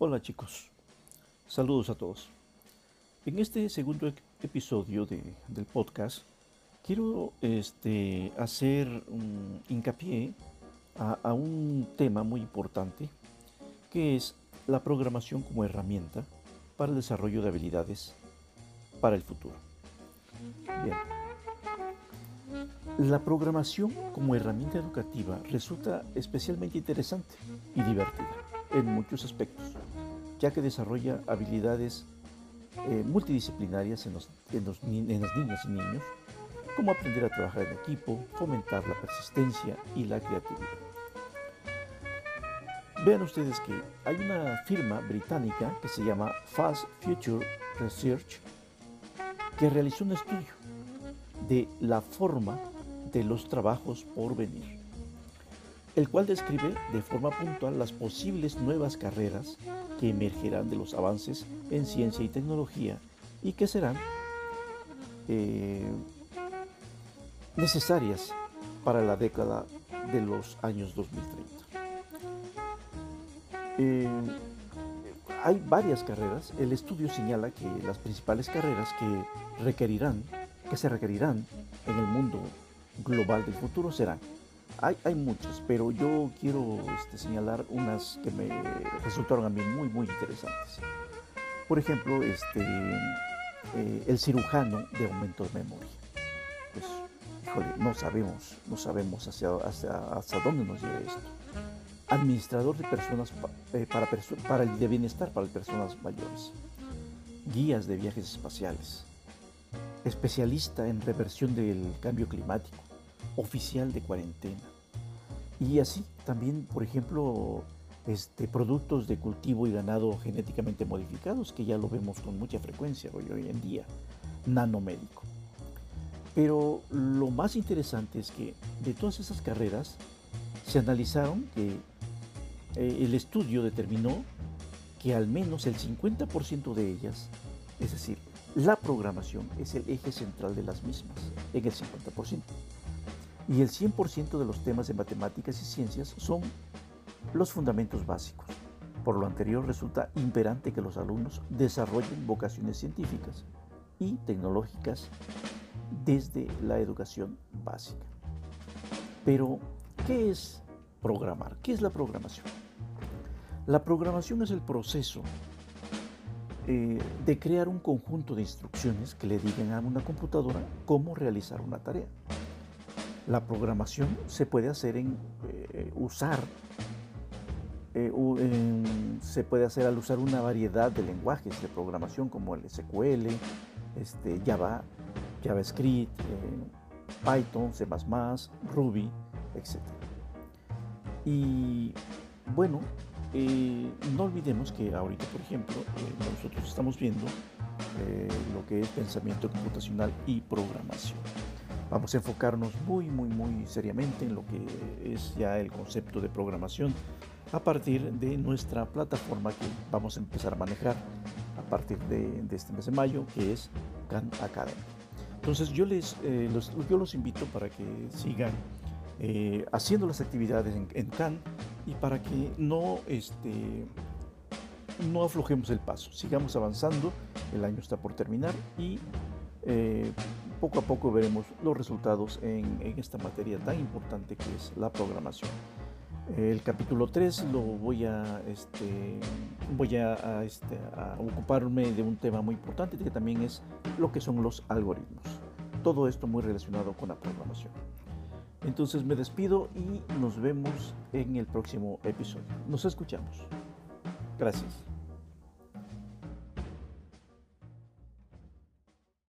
Hola chicos, saludos a todos. En este segundo episodio del podcast quiero este, hacer un hincapié a, un tema muy importante que es la programación como herramienta para el desarrollo de habilidades para el futuro. Bien. La programación como herramienta educativa resulta especialmente interesante y divertida en muchos aspectos, ya que desarrolla habilidades eh, multidisciplinarias en, los, en, los, en y niños, como aprender a trabajar en equipo, fomentar la persistencia y la creatividad. Vean ustedes que hay una firma británica que se llama Fast Future Research que realizó un estudio de la forma de los trabajos por venir, el cual describe de forma puntual las posibles nuevas carreras que emergerán de los avances en ciencia y tecnología y que serán eh, necesarias para la década de los años 2030. Eh, hay varias carreras. El estudio señala que las principales carreras que requerirán, que se requerirán en el mundo global del futuro serán. Hay, hay muchas, pero yo quiero este, señalar unas que me resultaron a mí muy, muy interesantes. Por ejemplo, este, eh, el cirujano de aumento de memoria. Pues, híjole, no sabemos, no sabemos hacia, hacia, dónde nos lleva esto. Administrador de personas eh, para, para el de bienestar para personas mayores. Guías de viajes espaciales. Especialista en reversión del cambio climático oficial de cuarentena. Y así también, por ejemplo, este, productos de cultivo y ganado genéticamente modificados, que ya lo vemos con mucha frecuencia hoy, en día, nanomédico. Pero lo más interesante es que de todas esas carreras se analizaron que eh, el estudio determinó que al menos el 50% de ellas, es decir, la programación es el eje central de las mismas, en el 50% y el 100% de los temas de matemáticas y ciencias son los fundamentos básicos. Por lo anterior, resulta imperante que los alumnos desarrollen vocaciones científicas y tecnológicas desde la educación básica. Pero, ¿qué es programar? ¿Qué es la programación? La programación es el proceso eh, de crear un conjunto de instrucciones que le digan a una computadora cómo realizar una tarea. La programación se puede hacer en eh, usar, eh, se puede hacer al usar una variedad de lenguajes de programación como el SQL, este, Java, JavaScript, eh, Python, C++, Ruby, etc. Y bueno, no olvidemos que ahorita, por ejemplo, nosotros estamos viendo lo que es pensamiento computacional y programación. Vamos a enfocarnos muy, muy, muy seriamente en lo que es ya el concepto de programación a partir de nuestra plataforma que vamos a empezar a manejar a partir de, este mes de mayo, que es Khan Academy. Entonces yo, les, eh, los, yo los invito para que sigan eh, haciendo las actividades en, en Khan y para que no, este, no aflojemos el paso, sigamos avanzando, el año está por terminar y eh, poco a poco veremos los resultados en, esta materia tan importante que es la programación. El capítulo 3 lo voy a, este, voy este, a, ocuparme de un tema muy importante que también es lo que son los algoritmos. Todo esto muy relacionado con la programación. Entonces me despido y nos vemos en el próximo episodio. Nos escuchamos. Gracias.